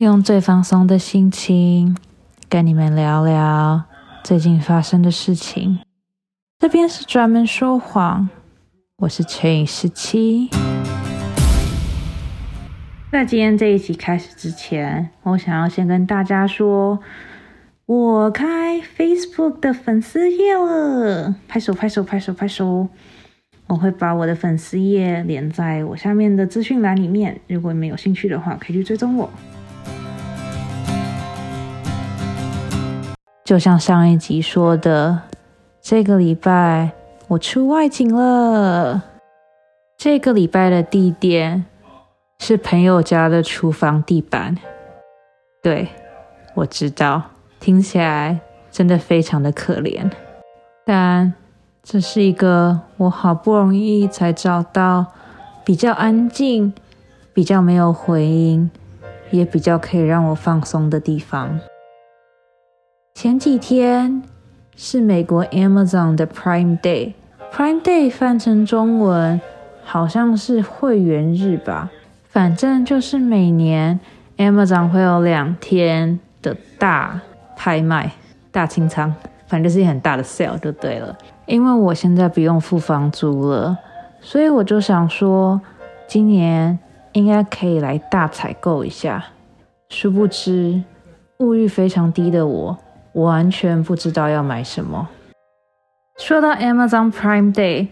用最放松的心情跟你们聊聊最近发生的事情。这边是专门说谎，我是陈颖十七。在今天这一集开始之前，我想要先跟大家说，我开 Facebook 的粉丝页了，拍手拍手拍手拍手！我会把我的粉丝页连在我下面的资讯栏里面，如果你们有兴趣的话，可以去追踪我。就像上一集说的，这个礼拜我出外景了。这个礼拜的地点是朋友家的厨房地板。对，我知道，听起来真的非常的可怜，但这是一个我好不容易才找到比较安静、比较没有回音，也比较可以让我放松的地方。前几天是美国 Amazon 的 Prime Day，Prime Day 翻成中文好像是会员日吧。反正就是每年 Amazon 会有两天的大拍卖、大清仓，反正就是很大的 sale 就对了。因为我现在不用付房租了，所以我就想说，今年应该可以来大采购一下。殊不知，物欲非常低的我。完全不知道要买什么。说到 Amazon Prime Day，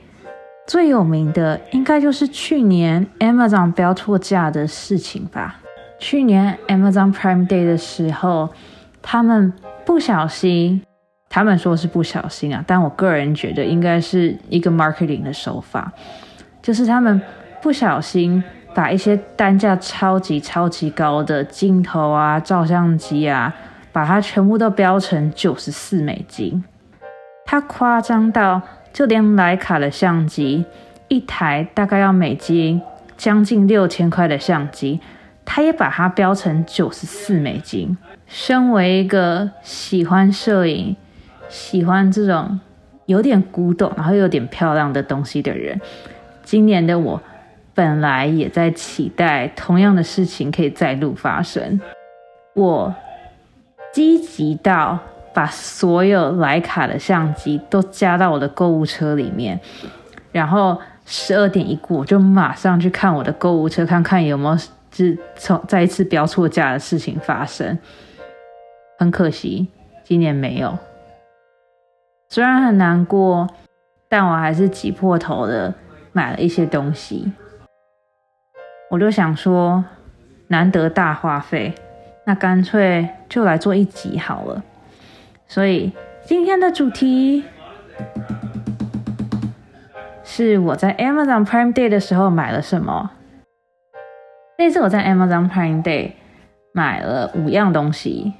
最有名的应该就是去年 Amazon 标错价的事情吧。去年 Amazon Prime Day 的时候，他们不小心，他们说是不小心啊，但我个人觉得应该是一个 marketing 的手法，就是他们不小心把一些单价超级超级高的镜头啊、照相机啊。把它全部都标成九十四美金，它夸张到就连徕卡的相机，一台大概要美金将近六千块的相机，它也把它标成九十四美金。身为一个喜欢摄影、喜欢这种有点古董然后有点漂亮的东西的人，今年的我本来也在期待同样的事情可以再度发生，我。积极到把所有徕卡的相机都加到我的购物车里面，然后十二点一过，就马上去看我的购物车，看看有没有是从再一次标错价的事情发生。很可惜，今年没有。虽然很难过，但我还是挤破头的买了一些东西。我就想说，难得大花费。那干脆就来做一集好了。所以今天的主题是我在 Amazon Prime Day 的时候买了什么。那次我在 Amazon Prime Day 买了五样东西，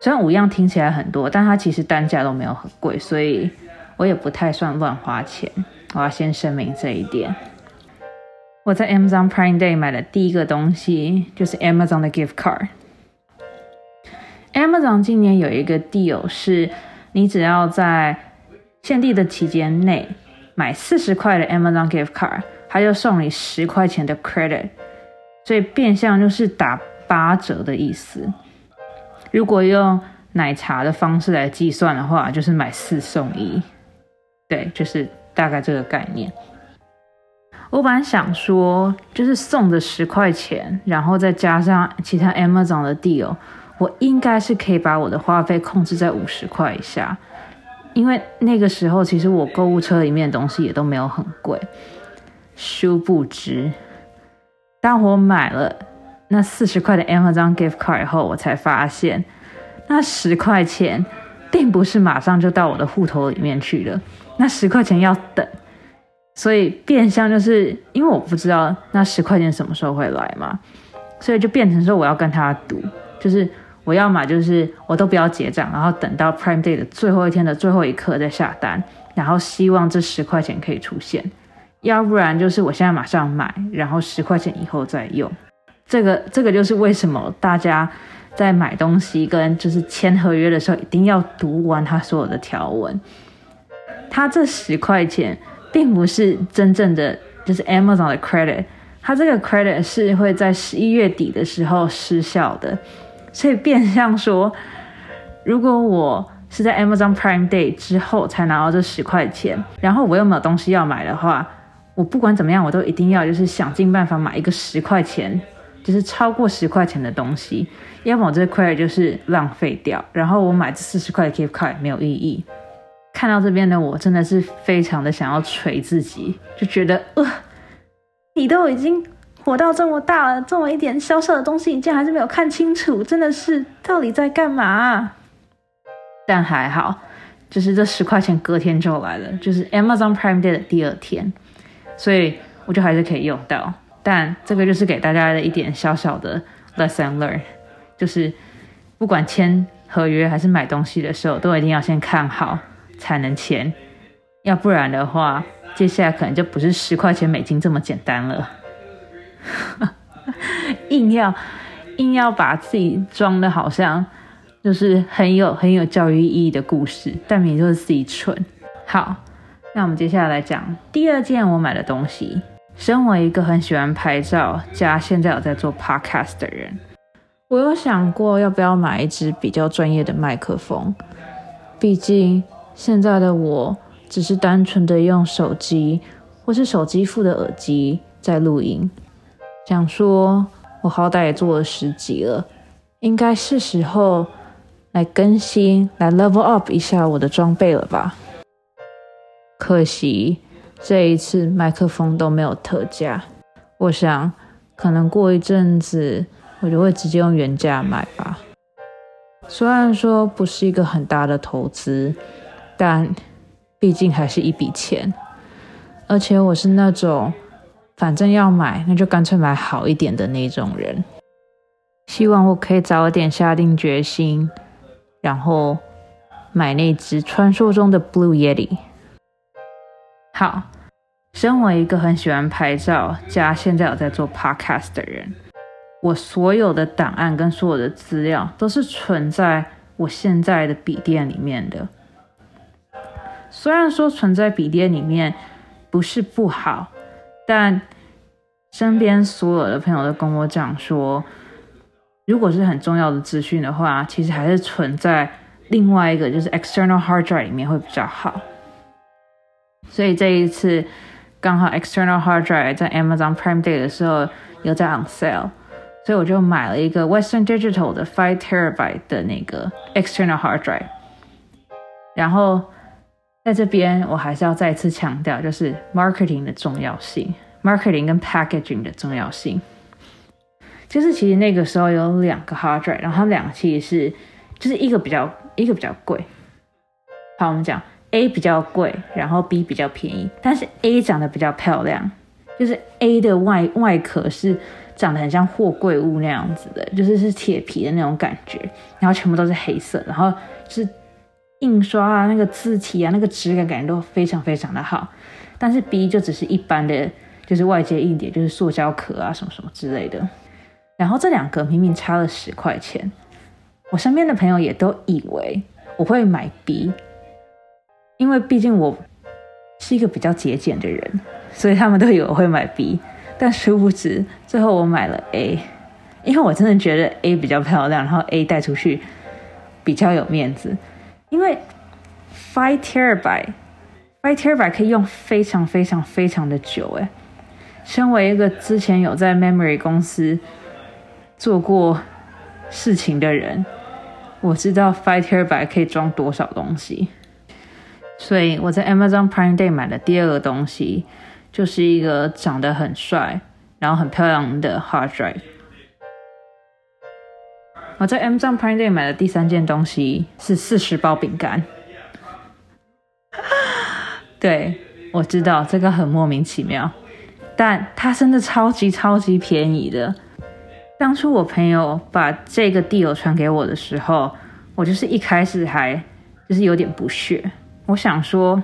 虽然五样听起来很多，但它其实单价都没有很贵，所以我也不太算乱花钱。我要先声明这一点。我在 Amazon Prime Day 买的第一个东西就是 Amazon 的 Gift Card。Amazon 今年有一个 deal，是你只要在限定的期间内买四十块的 Amazon gift card，它就送你十块钱的 credit，所以变相就是打八折的意思。如果用奶茶的方式来计算的话，就是买四送一，对，就是大概这个概念。我本来想说，就是送的十块钱，然后再加上其他 Amazon 的 deal。我应该是可以把我的花费控制在五十块以下，因为那个时候其实我购物车里面的东西也都没有很贵。殊不知，当我买了那四十块的 Amazon gift card 以后，我才发现那十块钱并不是马上就到我的户头里面去了，那十块钱要等，所以变相就是因为我不知道那十块钱什么时候会来嘛，所以就变成说我要跟他赌，就是。我要么就是我都不要结账，然后等到 Prime Day 的最后一天的最后一刻再下单，然后希望这十块钱可以出现；要不然就是我现在马上买，然后十块钱以后再用。这个这个就是为什么大家在买东西跟就是签合约的时候一定要读完他所有的条文。他这十块钱并不是真正的就是 Amazon 的 credit，它这个 credit 是会在十一月底的时候失效的，所以变相说，如果我是在 Amazon Prime Day 之后才拿到这十块钱，然后我又没有东西要买的话，我不管怎么样，我都一定要就是想尽办法买一个十块钱，就是超过十块钱的东西，要么我这块就是浪费掉，然后我买这四十块的 gift card 没有意义。看到这边的我真的是非常的想要捶自己，就觉得呃。你都已经活到这么大了，这么一点小小的东西，你竟然还是没有看清楚，真的是到底在干嘛？但还好，就是这十块钱隔天就来了，就是 Amazon Prime Day 的第二天，所以我就还是可以用到。但这个就是给大家的一点小小的 lesson learn，就是不管签合约还是买东西的时候，都一定要先看好才能签，要不然的话。接下来可能就不是十块钱美金这么简单了，硬要硬要把自己装的好像就是很有很有教育意义的故事，但明就是自己蠢。好，那我们接下来讲第二件我买的东西。身为一个很喜欢拍照加现在有在做 podcast 的人，我有想过要不要买一支比较专业的麦克风，毕竟现在的我。只是单纯的用手机或是手机附的耳机在录音，想说我好歹也做了十集了，应该是时候来更新、来 level up 一下我的装备了吧？可惜这一次麦克风都没有特价，我想可能过一阵子我就会直接用原价买吧。虽然说不是一个很大的投资，但。毕竟还是一笔钱，而且我是那种反正要买，那就干脆买好一点的那种人。希望我可以早点下定决心，然后买那只传说中的 Blue Yeti。好，身为一个很喜欢拍照加现在有在做 Podcast 的人，我所有的档案跟所有的资料都是存在我现在的笔电里面的。虽然说存在笔电里面不是不好，但身边所有的朋友都跟我讲说，如果是很重要的资讯的话，其实还是存在另外一个就是 external hard drive 里面会比较好。所以这一次刚好 external hard drive 在 Amazon Prime Day 的时候有在 on sale，所以我就买了一个 Western Digital 的 five terabyte 的那个 external hard drive，然后。在这边，我还是要再次强调，就是 marketing 的重要性，marketing 跟 packaging 的重要性。就是其实那个时候有两个 hard drive，然后他们两个其实是，就是一个比较一个比较贵。好，我们讲 A 比较贵，然后 B 比较便宜，但是 A 长得比较漂亮，就是 A 的外外壳是长得很像货柜屋那样子的，就是是铁皮的那种感觉，然后全部都是黑色，然后是。印刷啊，那个字体啊，那个质感感觉都非常非常的好。但是 B 就只是一般的，就是外接硬碟，就是塑胶壳啊，什么什么之类的。然后这两个明明差了十块钱，我身边的朋友也都以为我会买 B，因为毕竟我是一个比较节俭的人，所以他们都以为我会买 B。但殊不知，最后我买了 A，因为我真的觉得 A 比较漂亮，然后 A 带出去比较有面子。因为 five terabyte，five terabyte 可以用非常非常非常的久诶。身为一个之前有在 memory 公司做过事情的人，我知道 five terabyte 可以装多少东西。所以我在 Amazon Prime Day 买的第二个东西，就是一个长得很帅，然后很漂亮的 hard drive。我在 Amazon Prime Day 买的第三件东西是四十包饼干。对，我知道这个很莫名其妙，但它真的超级超级便宜的。当初我朋友把这个 deal 传给我的时候，我就是一开始还就是有点不屑。我想说，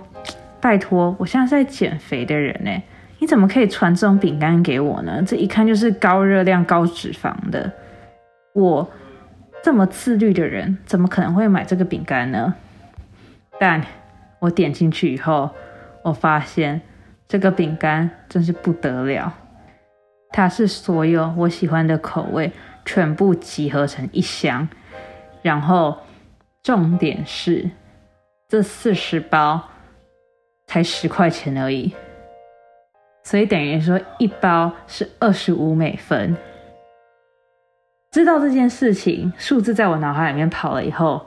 拜托，我现在在减肥的人呢，你怎么可以传这种饼干给我呢？这一看就是高热量、高脂肪的。我。这么自律的人，怎么可能会买这个饼干呢？但我点进去以后，我发现这个饼干真是不得了。它是所有我喜欢的口味全部集合成一箱，然后重点是这四十包才十块钱而已，所以等于说一包是二十五美分。知道这件事情，数字在我脑海里面跑了以后，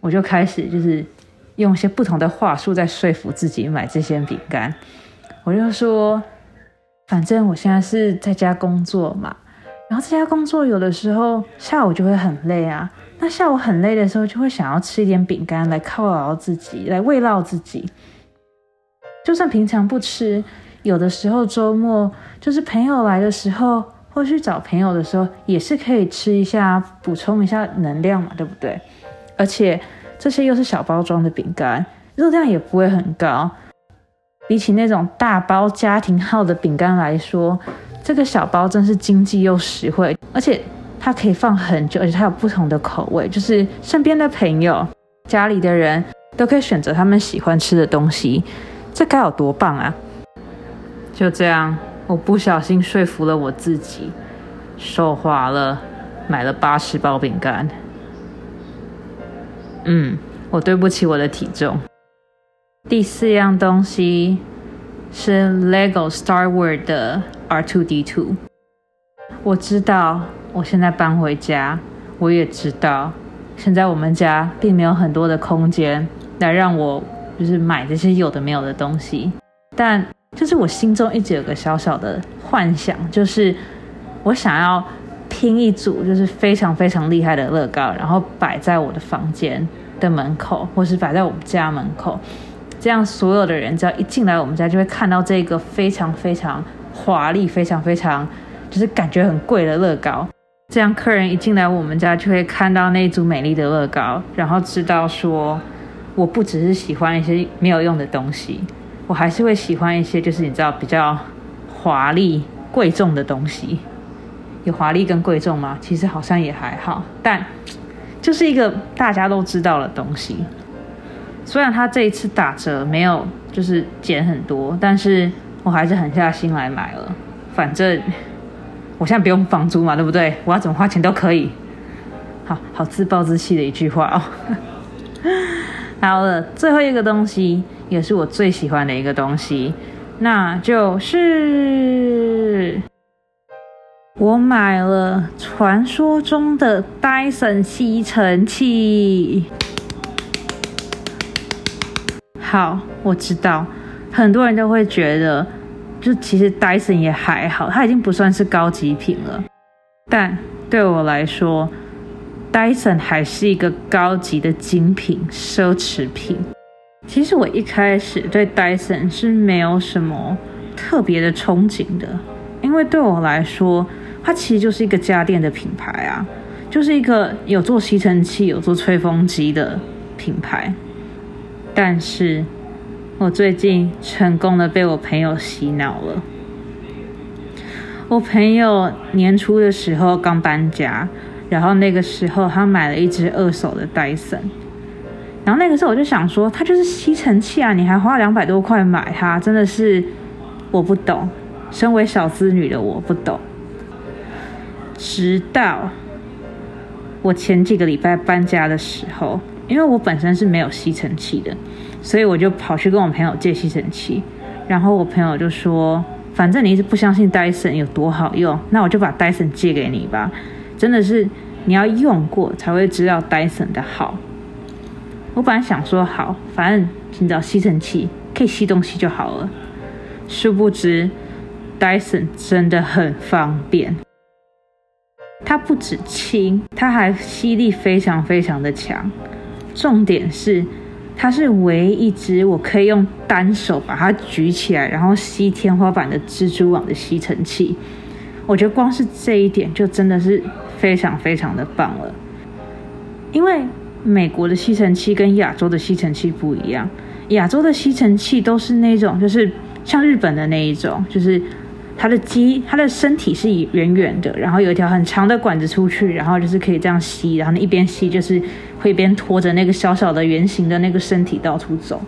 我就开始就是用一些不同的话术在说服自己买这些饼干。我就说，反正我现在是在家工作嘛，然后在家工作有的时候下午就会很累啊。那下午很累的时候，就会想要吃一点饼干来犒劳自己，来慰劳自己。就算平常不吃，有的时候周末就是朋友来的时候。或去找朋友的时候，也是可以吃一下，补充一下能量嘛，对不对？而且这些又是小包装的饼干，热量也不会很高。比起那种大包家庭号的饼干来说，这个小包真是经济又实惠，而且它可以放很久，而且它有不同的口味，就是身边的朋友、家里的人都可以选择他们喜欢吃的东西，这该有多棒啊！就这样。我不小心说服了我自己，手滑了，买了八十包饼干。嗯，我对不起我的体重。第四样东西是 LEGO Star Wars 的 R2D2。我知道我现在搬回家，我也知道现在我们家并没有很多的空间来让我就是买这些有的没有的东西，但。就是我心中一直有个小小的幻想，就是我想要拼一组就是非常非常厉害的乐高，然后摆在我的房间的门口，或是摆在我们家门口，这样所有的人只要一进来我们家，就会看到这个非常非常华丽、非常非常就是感觉很贵的乐高。这样客人一进来我们家，就会看到那一组美丽的乐高，然后知道说我不只是喜欢一些没有用的东西。我还是会喜欢一些，就是你知道比较华丽贵重的东西。有华丽跟贵重吗？其实好像也还好，但就是一个大家都知道的东西。虽然它这一次打折没有就是减很多，但是我还是狠下心来买了。反正我现在不用房租嘛，对不对？我要怎么花钱都可以。好好自暴自弃的一句话哦。好了，最后一个东西。也是我最喜欢的一个东西，那就是我买了传说中的戴森吸尘器。好，我知道很多人都会觉得，就其实戴森也还好，它已经不算是高级品了。但对我来说，戴森还是一个高级的精品奢侈品。其实我一开始对 Dyson 是没有什么特别的憧憬的，因为对我来说，它其实就是一个家电的品牌啊，就是一个有做吸尘器、有做吹风机的品牌。但是，我最近成功的被我朋友洗脑了。我朋友年初的时候刚搬家，然后那个时候他买了一只二手的 Dyson。然后那个时候我就想说，它就是吸尘器啊，你还花两百多块买它，真的是我不懂。身为小资女的我不懂。直到我前几个礼拜搬家的时候，因为我本身是没有吸尘器的，所以我就跑去跟我朋友借吸尘器。然后我朋友就说：“反正你一直不相信戴森有多好用，那我就把戴森借给你吧。真的是你要用过才会知道戴森的好。”我本来想说好，反正你找吸尘器可以吸东西就好了。殊不知，Dyson 真的很方便。它不止轻，它还吸力非常非常的强。重点是，它是唯一一只我可以用单手把它举起来，然后吸天花板的蜘蛛网的吸尘器。我觉得光是这一点就真的是非常非常的棒了，因为。美国的吸尘器跟亚洲的吸尘器不一样，亚洲的吸尘器都是那种，就是像日本的那一种，就是它的机，它的身体是圆圆的，然后有一条很长的管子出去，然后就是可以这样吸，然后你一边吸就是会一边拖着那个小小的圆形的那个身体到处走。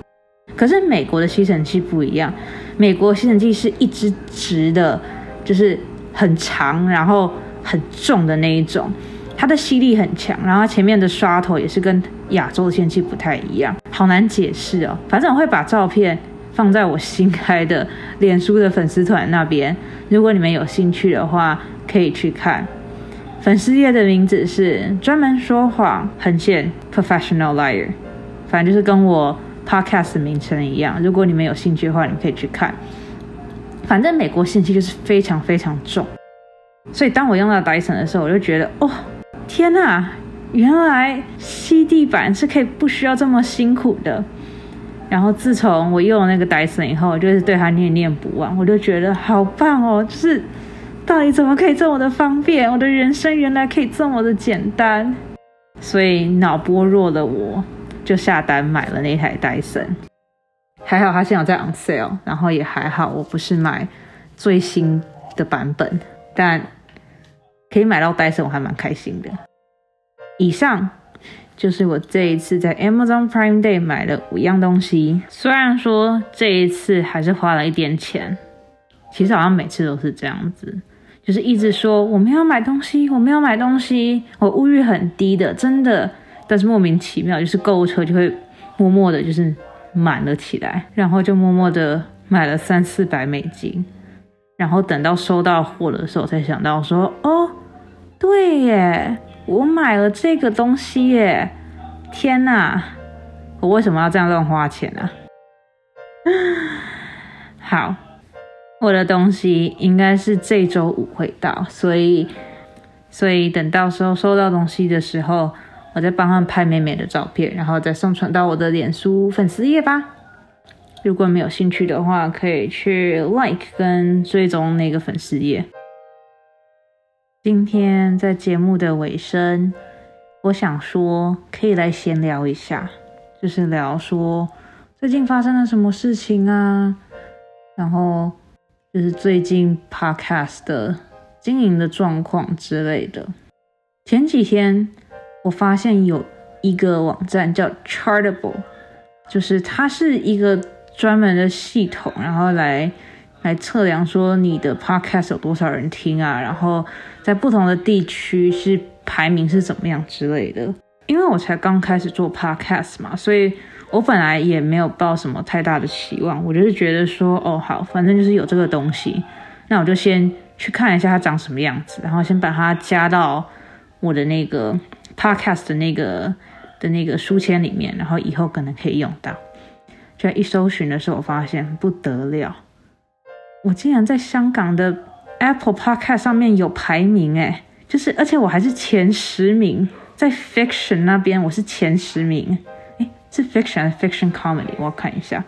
可是美国的吸尘器不一样，美国吸尘器是一只直的，就是。很长，然后很重的那一种，它的吸力很强，然后前面的刷头也是跟亚洲的天气不太一样，好难解释哦。反正我会把照片放在我新开的脸书的粉丝团那边，如果你们有兴趣的话，可以去看。粉丝页的名字是专门说谎横线 professional liar，反正就是跟我 podcast 名称一样。如果你们有兴趣的话，你可以去看。反正美国信息就是非常非常重，所以当我用到 Dyson 的时候，我就觉得哦，天呐，原来吸地板是可以不需要这么辛苦的。然后自从我用了那个 Dyson 以后，我就是对它念念不忘，我就觉得好棒哦，就是。到底怎么可以这么的方便？我的人生原来可以这么的简单，所以脑波弱的我就下单买了那台戴森。还好它现在在 on sale，然后也还好我不是买最新的版本，但可以买到戴森我还蛮开心的。以上就是我这一次在 Amazon Prime Day 买了五样东西，虽然说这一次还是花了一点钱，其实好像每次都是这样子。就是一直说我们要买东西，我们要买东西，我物欲很低的，真的，但是莫名其妙，就是购物车就会默默的，就是满了起来，然后就默默的买了三四百美金，然后等到收到货的时候才想到说，哦，对耶，我买了这个东西耶，天哪，我为什么要这样乱花钱呢？好。我的东西应该是这周五会到，所以，所以等到时候收到东西的时候，我再帮他们拍美美的照片，然后再上传到我的脸书粉丝页吧。如果没有兴趣的话，可以去 like 跟追踪那个粉丝页。今天在节目的尾声，我想说可以来闲聊一下，就是聊说最近发生了什么事情啊，然后。就是最近 podcast 的经营的状况之类的。前几天我发现有一个网站叫 Charitable，就是它是一个专门的系统，然后来来测量说你的 podcast 有多少人听啊，然后在不同的地区是排名是怎么样之类的。因为我才刚开始做 podcast 嘛，所以。我本来也没有抱什么太大的期望，我就是觉得说，哦，好，反正就是有这个东西，那我就先去看一下它长什么样子，然后先把它加到我的那个 podcast 的那个的那个书签里面，然后以后可能可以用到。就一搜寻的时候，我发现不得了，我竟然在香港的 Apple Podcast 上面有排名，诶，就是而且我还是前十名，在 Fiction 那边我是前十名。是 fiction 还是 fiction comedy？我要看一下。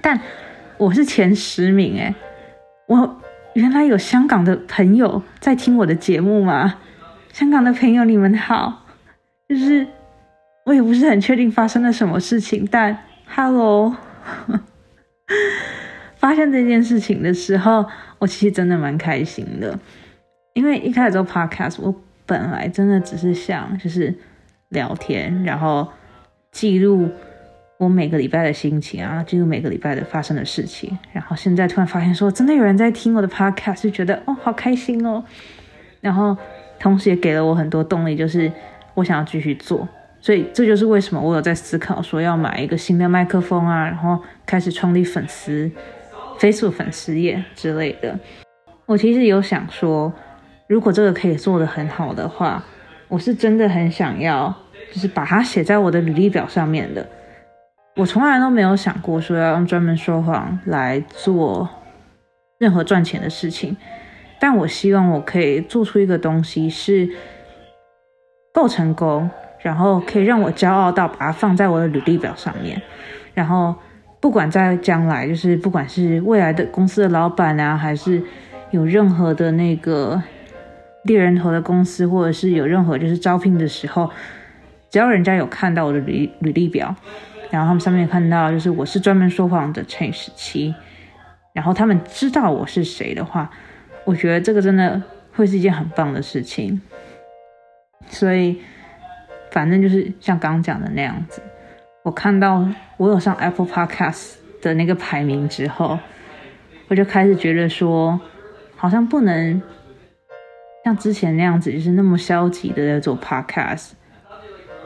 但我是前十名哎，我原来有香港的朋友在听我的节目吗？香港的朋友你们好，就是我也不是很确定发生了什么事情，但 hello，发现这件事情的时候，我其实真的蛮开心的，因为一开始做 podcast，我本来真的只是想就是聊天，然后。记录我每个礼拜的心情啊，记录每个礼拜的发生的事情。然后现在突然发现说，真的有人在听我的 podcast，就觉得哦，好开心哦。然后同时也给了我很多动力，就是我想要继续做。所以这就是为什么我有在思考说要买一个新的麦克风啊，然后开始创立粉丝 Facebook 粉丝页之类的。我其实有想说，如果这个可以做得很好的话，我是真的很想要。就是把它写在我的履历表上面的。我从来都没有想过说要用专门说谎来做任何赚钱的事情，但我希望我可以做出一个东西是够成功，然后可以让我骄傲到把它放在我的履历表上面。然后不管在将来，就是不管是未来的公司的老板啊，还是有任何的那个猎人头的公司，或者是有任何就是招聘的时候。只要人家有看到我的履履历表，然后他们上面看到就是我是专门说谎的 Chain 十七，然后他们知道我是谁的话，我觉得这个真的会是一件很棒的事情。所以，反正就是像刚刚讲的那样子，我看到我有上 Apple Podcast 的那个排名之后，我就开始觉得说，好像不能像之前那样子，就是那么消极的在做 podcast。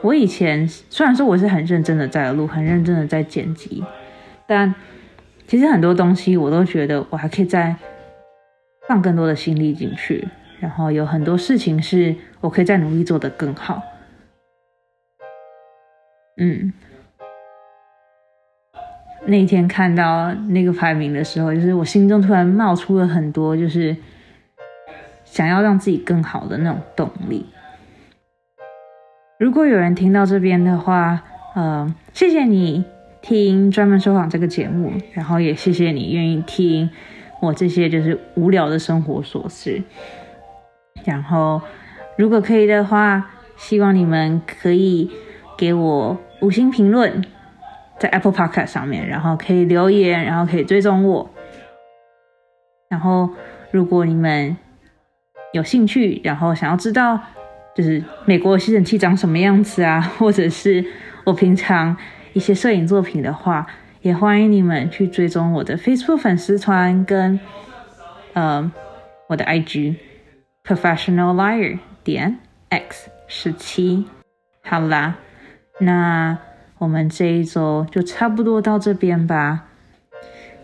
我以前虽然说我是很认真的在录，很认真的在剪辑，但其实很多东西我都觉得我还可以再放更多的心力进去，然后有很多事情是我可以再努力做得更好。嗯，那天看到那个排名的时候，就是我心中突然冒出了很多，就是想要让自己更好的那种动力。如果有人听到这边的话，呃，谢谢你听专门说谎这个节目，然后也谢谢你愿意听我这些就是无聊的生活琐事。然后，如果可以的话，希望你们可以给我。五星评论在 Apple Podcast 上面，然后可以留言，然后可以追踪我。然后，如果你们有兴趣，然后想要知道就是美国吸尘器长什么样子啊，或者是我平常一些摄影作品的话，也欢迎你们去追踪我的 Facebook 粉丝团跟呃我的 IG Professional Liar 点 X 十七。好啦。那我们这一周就差不多到这边吧。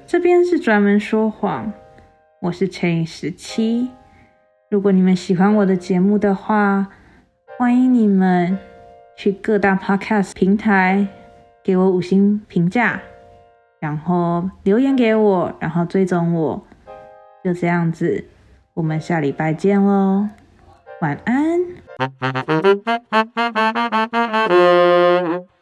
这边是专门说谎，我是乘以十七。如果你们喜欢我的节目的话，欢迎你们去各大 podcast 平台给我五星评价，然后留言给我，然后追踪我。就这样子，我们下礼拜见喽，晚安。